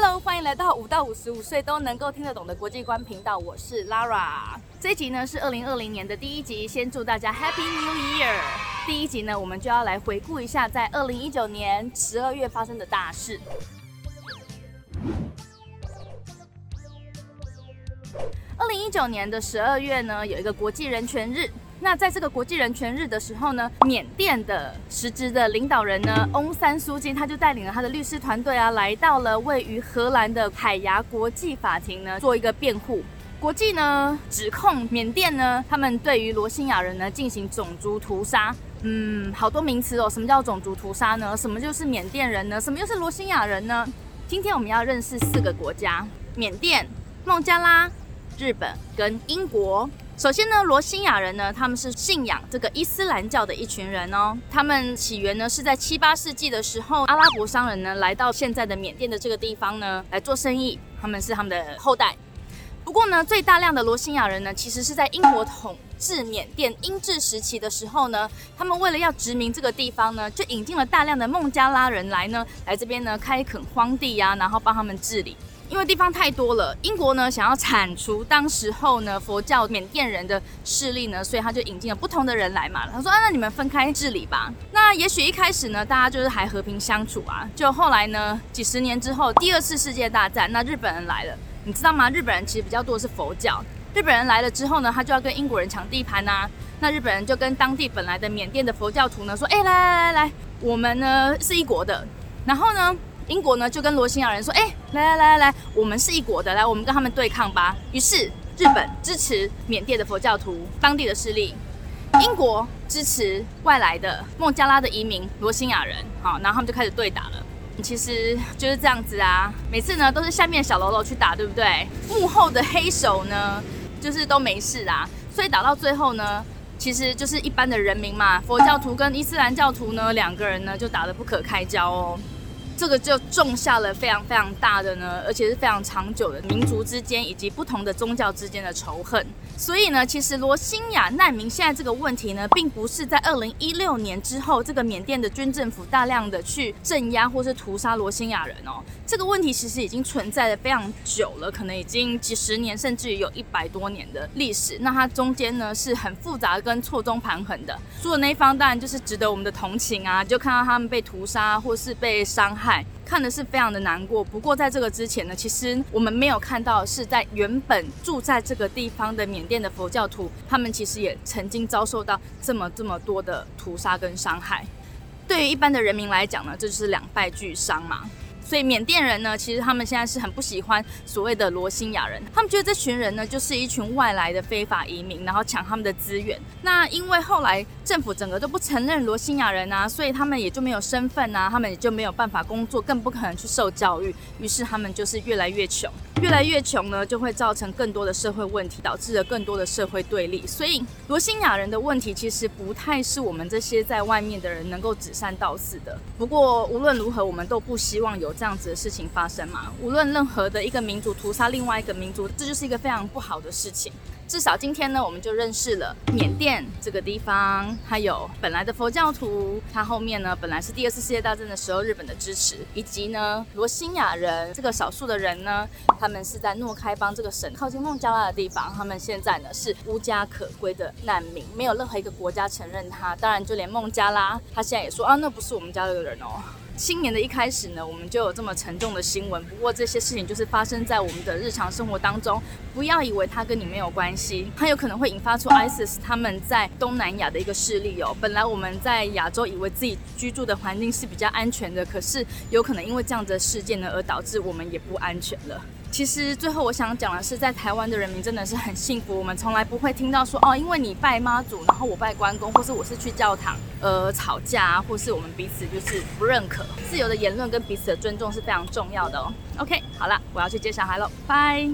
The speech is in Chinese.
Hello，欢迎来到五到五十五岁都能够听得懂的国际观频道，我是 Lara。这一集呢是二零二零年的第一集，先祝大家 Happy New Year。第一集呢，我们就要来回顾一下在二零一九年十二月发生的大事。二零一九年的十二月呢，有一个国际人权日。那在这个国际人权日的时候呢，缅甸的实职的领导人呢，翁山苏金，他就带领了他的律师团队啊，来到了位于荷兰的海牙国际法庭呢，做一个辩护。国际呢指控缅甸呢，他们对于罗兴亚人呢进行种族屠杀。嗯，好多名词哦，什么叫种族屠杀呢？什么就是缅甸人呢？什么又是罗兴亚人呢？今天我们要认识四个国家：缅甸、孟加拉、日本跟英国。首先呢，罗兴亚人呢，他们是信仰这个伊斯兰教的一群人哦。他们起源呢是在七八世纪的时候，阿拉伯商人呢来到现在的缅甸的这个地方呢来做生意，他们是他们的后代。不过呢，最大量的罗兴亚人呢，其实是在英国统治缅甸英治时期的时候呢，他们为了要殖民这个地方呢，就引进了大量的孟加拉人来呢，来这边呢开垦荒地呀，然后帮他们治理。因为地方太多了，英国呢想要铲除当时候呢佛教缅甸人的势力呢，所以他就引进了不同的人来嘛。他说啊，那你们分开治理吧。那也许一开始呢，大家就是还和平相处啊。就后来呢，几十年之后，第二次世界大战，那日本人来了，你知道吗？日本人其实比较多的是佛教。日本人来了之后呢，他就要跟英国人抢地盘呐。那日本人就跟当地本来的缅甸的佛教徒呢说，哎，来来来来，我们呢是一国的。然后呢？英国呢就跟罗兴亚人说：“哎，来来来来来，我们是一国的，来我们跟他们对抗吧。”于是日本支持缅甸的佛教徒当地的势力，英国支持外来的孟加拉的移民罗兴亚人，好，然后他们就开始对打了。其实就是这样子啊，每次呢都是下面小喽啰去打，对不对？幕后的黑手呢就是都没事啊，所以打到最后呢，其实就是一般的人民嘛，佛教徒跟伊斯兰教徒呢两个人呢就打得不可开交哦。这个就种下了非常非常大的呢，而且是非常长久的民族之间以及不同的宗教之间的仇恨。所以呢，其实罗兴亚难民现在这个问题呢，并不是在二零一六年之后，这个缅甸的军政府大量的去镇压或是屠杀罗兴亚人哦。这个问题其实已经存在的非常久了，可能已经几十年，甚至于有一百多年的历史。那它中间呢是很复杂跟错综盘横的。输的那一方当然就是值得我们的同情啊，就看到他们被屠杀或是被伤害。看的是非常的难过。不过在这个之前呢，其实我们没有看到是在原本住在这个地方的缅甸的佛教徒，他们其实也曾经遭受到这么这么多的屠杀跟伤害。对于一般的人民来讲呢，这就是两败俱伤嘛。所以缅甸人呢，其实他们现在是很不喜欢所谓的罗兴亚人，他们觉得这群人呢就是一群外来的非法移民，然后抢他们的资源。那因为后来政府整个都不承认罗兴亚人啊，所以他们也就没有身份啊，他们也就没有办法工作，更不可能去受教育，于是他们就是越来越穷。越来越穷呢，就会造成更多的社会问题，导致了更多的社会对立。所以罗兴亚人的问题其实不太是我们这些在外面的人能够指三道四的。不过无论如何，我们都不希望有这样子的事情发生嘛。无论任何的一个民族屠杀另外一个民族，这就是一个非常不好的事情。至少今天呢，我们就认识了缅甸这个地方，还有本来的佛教徒，它后面呢本来是第二次世界大战的时候日本的支持，以及呢罗兴亚人这个少数的人呢，他们是在诺开邦这个省靠近孟加拉的地方，他们现在呢是无家可归的难民，没有任何一个国家承认他，当然就连孟加拉，他现在也说啊，那不是我们家的人哦。新年的一开始呢，我们就有这么沉重的新闻。不过这些事情就是发生在我们的日常生活当中，不要以为它跟你没有关系，它有可能会引发出 ISIS 他们在东南亚的一个势力哦。本来我们在亚洲以为自己居住的环境是比较安全的，可是有可能因为这样的事件呢，而导致我们也不安全了。其实最后我想讲的是，在台湾的人民真的是很幸福。我们从来不会听到说哦，因为你拜妈祖，然后我拜关公，或是我是去教堂，呃，吵架，或是我们彼此就是不认可。自由的言论跟彼此的尊重是非常重要的哦。OK，好了，我要去接小孩喽，拜。